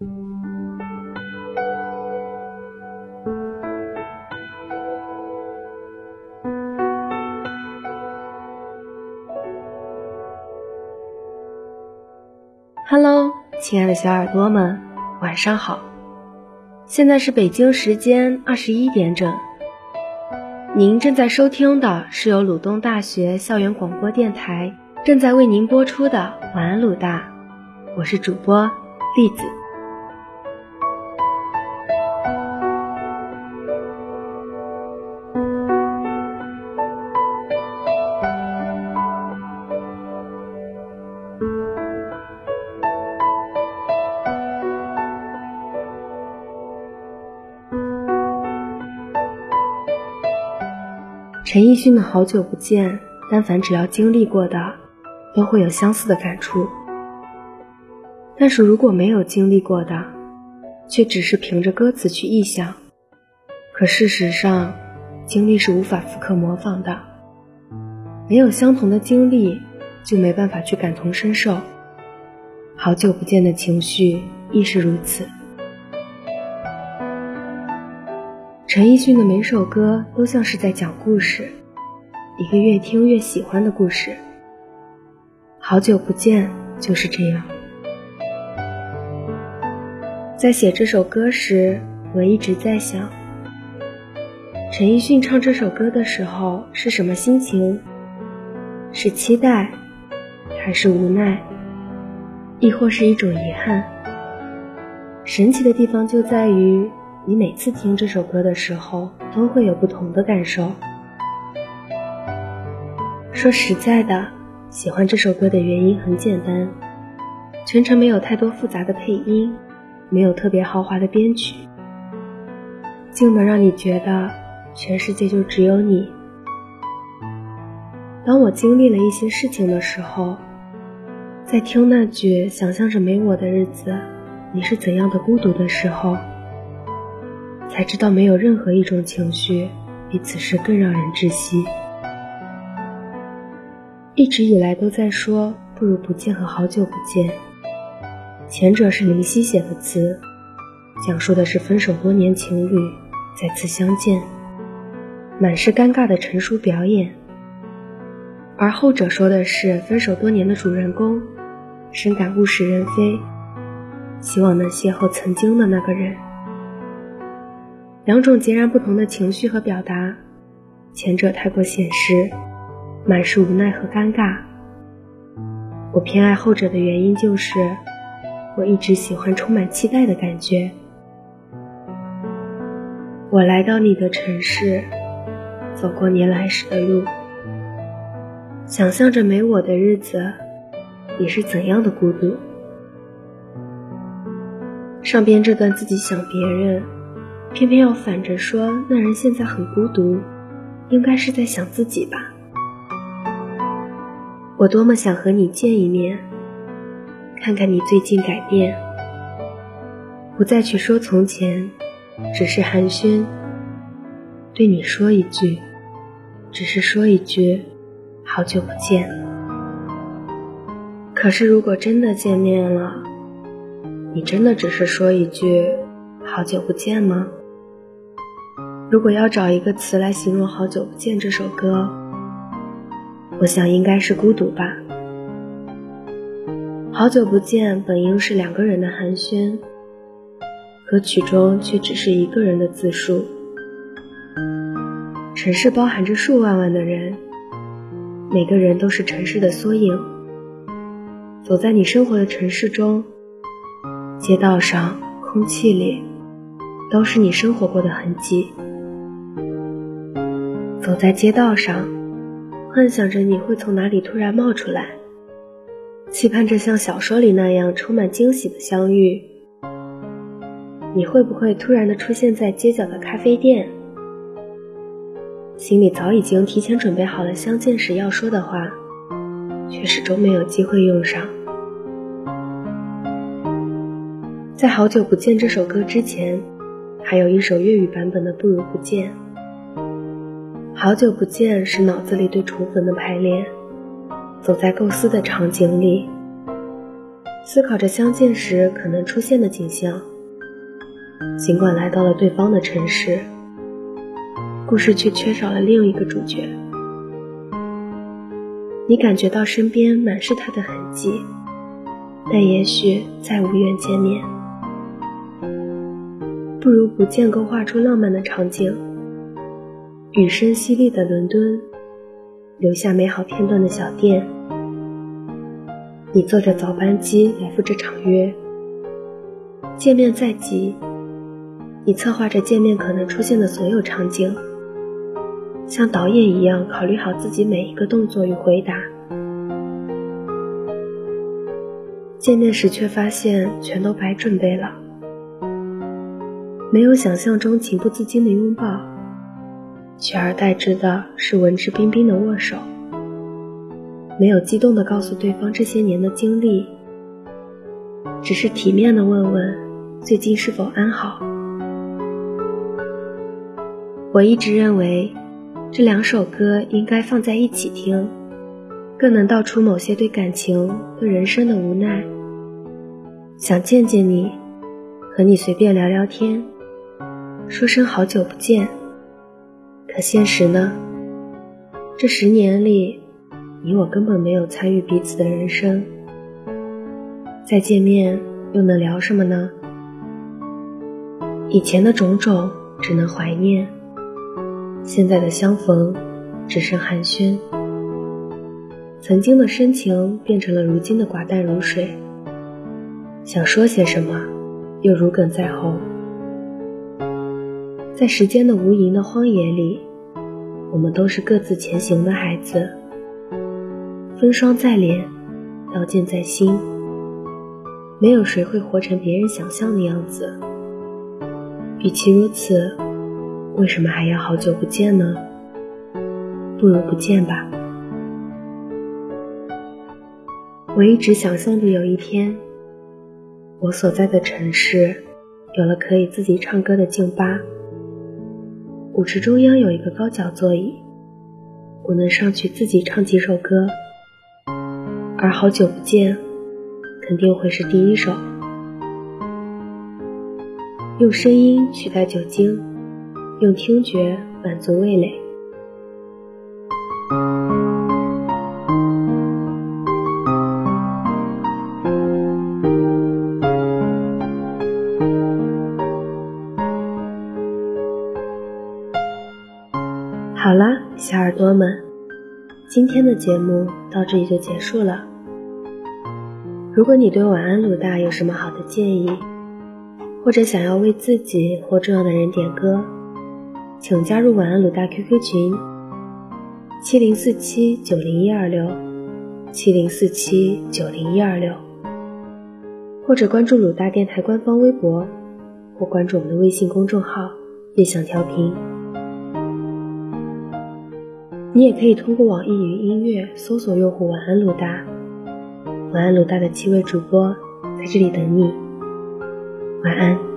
Hello，亲爱的小耳朵们，晚上好。现在是北京时间二十一点整。您正在收听的是由鲁东大学校园广播电台正在为您播出的《晚安鲁大》，我是主播栗子。陈奕迅的好久不见，但凡只要经历过的，都会有相似的感触。但是如果没有经历过的，却只是凭着歌词去臆想，可事实上，经历是无法复刻模仿的。没有相同的经历，就没办法去感同身受。好久不见的情绪亦是如此。陈奕迅的每首歌都像是在讲故事，一个越听越喜欢的故事。好久不见就是这样。在写这首歌时，我一直在想，陈奕迅唱这首歌的时候是什么心情？是期待，还是无奈，亦或是一种遗憾？神奇的地方就在于。你每次听这首歌的时候，都会有不同的感受。说实在的，喜欢这首歌的原因很简单，全程没有太多复杂的配音，没有特别豪华的编曲，就能让你觉得全世界就只有你。当我经历了一些事情的时候，在听那句“想象着没我的日子，你是怎样的孤独”的时候。才知道，没有任何一种情绪比此时更让人窒息。一直以来都在说“不如不见”和“好久不见”，前者是林夕写的词，讲述的是分手多年情侣再次相见，满是尴尬的成熟表演；而后者说的是分手多年的主人公，深感物是人非，希望能邂逅曾经的那个人。两种截然不同的情绪和表达，前者太过现实，满是无奈和尴尬。我偏爱后者的原因就是，我一直喜欢充满期待的感觉。我来到你的城市，走过你来时的路，想象着没我的日子，你是怎样的孤独？上边这段自己想别人。偏偏要反着说，那人现在很孤独，应该是在想自己吧。我多么想和你见一面，看看你最近改变，不再去说从前，只是寒暄，对你说一句，只是说一句，好久不见。可是如果真的见面了，你真的只是说一句，好久不见吗？如果要找一个词来形容《好久不见》这首歌，我想应该是孤独吧。好久不见本应是两个人的寒暄，歌曲中却只是一个人的自述。城市包含着数万万的人，每个人都是城市的缩影。走在你生活的城市中，街道上、空气里，都是你生活过的痕迹。走在街道上，幻想着你会从哪里突然冒出来，期盼着像小说里那样充满惊喜的相遇。你会不会突然的出现在街角的咖啡店？心里早已经提前准备好了相见时要说的话，却始终没有机会用上。在好久不见这首歌之前，还有一首粤语版本的《不如不见》。好久不见是脑子里对宠粉的排练，走在构思的场景里，思考着相见时可能出现的景象。尽管来到了对方的城市，故事却缺少了另一个主角。你感觉到身边满是他的痕迹，但也许再无缘见面。不如不见，勾画出浪漫的场景。雨声淅沥的伦敦，留下美好片段的小店。你坐着早班机来赴这场约，见面在即，你策划着见面可能出现的所有场景。像导演一样考虑好自己每一个动作与回答，见面时却发现全都白准备了，没有想象中情不自禁的拥抱，取而代之的是文质彬彬的握手，没有激动的告诉对方这些年的经历，只是体面的问问最近是否安好。我一直认为。这两首歌应该放在一起听，更能道出某些对感情、对人生的无奈。想见见你，和你随便聊聊天，说声好久不见。现实呢？这十年里，你我根本没有参与彼此的人生。再见面又能聊什么呢？以前的种种，只能怀念。现在的相逢，只剩寒暄。曾经的深情变成了如今的寡淡如水。想说些什么，又如鲠在喉。在时间的无垠的荒野里，我们都是各自前行的孩子。风霜在脸，刀剑在心。没有谁会活成别人想象的样子。与其如此。为什么还要好久不见呢？不如不见吧。我一直想象着有一天，我所在的城市有了可以自己唱歌的静吧，舞池中央有一个高脚座椅，我能上去自己唱几首歌，而好久不见，肯定会是第一首。用声音取代酒精。用听觉满足味蕾。耳朵们，今天的节目到这里就结束了。如果你对晚安鲁大有什么好的建议，或者想要为自己或重要的人点歌。请加入晚安鲁大 QQ 群：七零四七九零一二六，七零四七九零一二六，或者关注鲁大电台官方微博，或关注我们的微信公众号“悦享调频”。你也可以通过网易云音乐搜索用户“晚安鲁大”，晚安鲁大的七位主播在这里等你。晚安。